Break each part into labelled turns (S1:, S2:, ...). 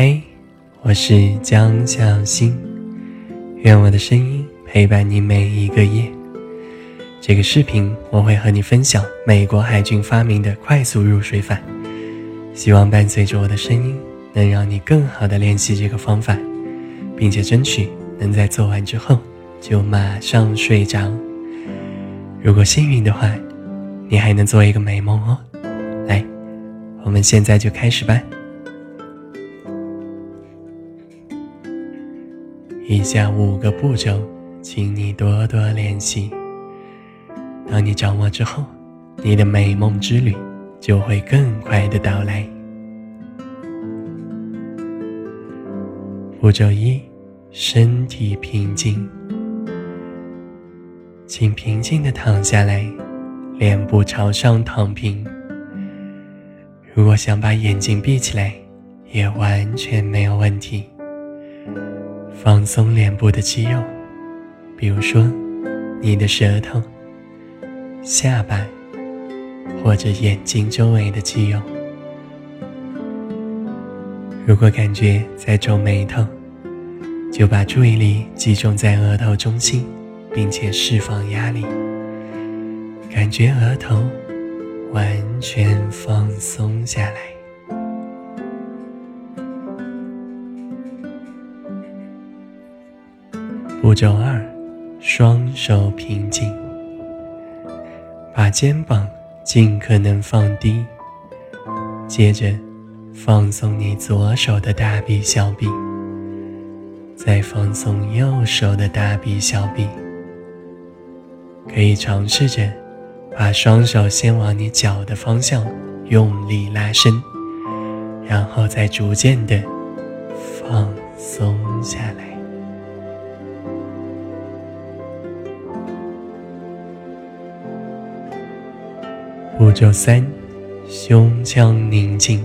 S1: 嘿，我是江小新，愿我的声音陪伴你每一个夜。这个视频我会和你分享美国海军发明的快速入睡法，希望伴随着我的声音，能让你更好的练习这个方法，并且争取能在做完之后就马上睡着。如果幸运的话，你还能做一个美梦哦。来，我们现在就开始吧。以下五个步骤，请你多多练习。当你掌握之后，你的美梦之旅就会更快的到来。步骤一：身体平静，请平静的躺下来，脸部朝上躺平。如果想把眼睛闭起来，也完全没有问题。放松脸部的肌肉，比如说你的舌头、下巴或者眼睛周围的肌肉。如果感觉在皱眉头，就把注意力集中在额头中心，并且释放压力，感觉额头完全放松下来。步骤二，双手平静，把肩膀尽可能放低，接着放松你左手的大臂、小臂，再放松右手的大臂、小臂。可以尝试着把双手先往你脚的方向用力拉伸，然后再逐渐的放松下来。步骤三：胸腔宁静。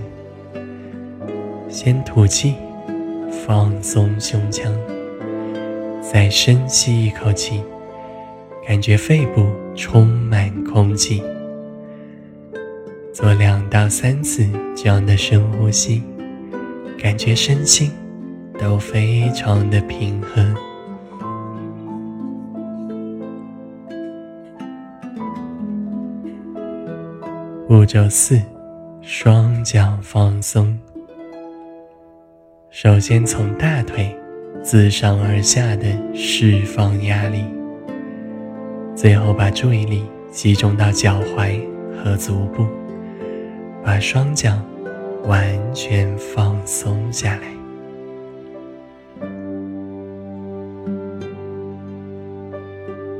S1: 先吐气，放松胸腔，再深吸一口气，感觉肺部充满空气。做两到三次这样的深呼吸，感觉身心都非常的平和。步骤四：双脚放松。首先从大腿自上而下的释放压力，最后把注意力集中到脚踝和足部，把双脚完全放松下来。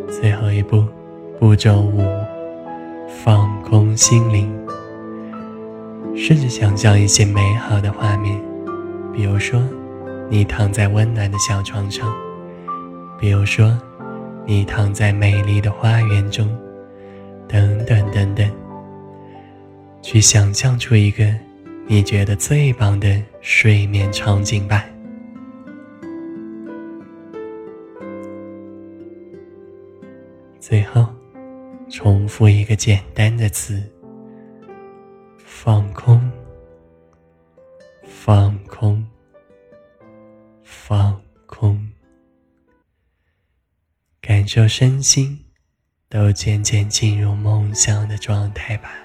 S1: 最后一步，步骤五。放空心灵，试着想象一些美好的画面，比如说，你躺在温暖的小床上，比如说，你躺在美丽的花园中，等等等等。去想象出一个你觉得最棒的睡眠场景吧。最后。重复一个简单的词：放空，放空，放空。感受身心都渐渐进入梦乡的状态吧。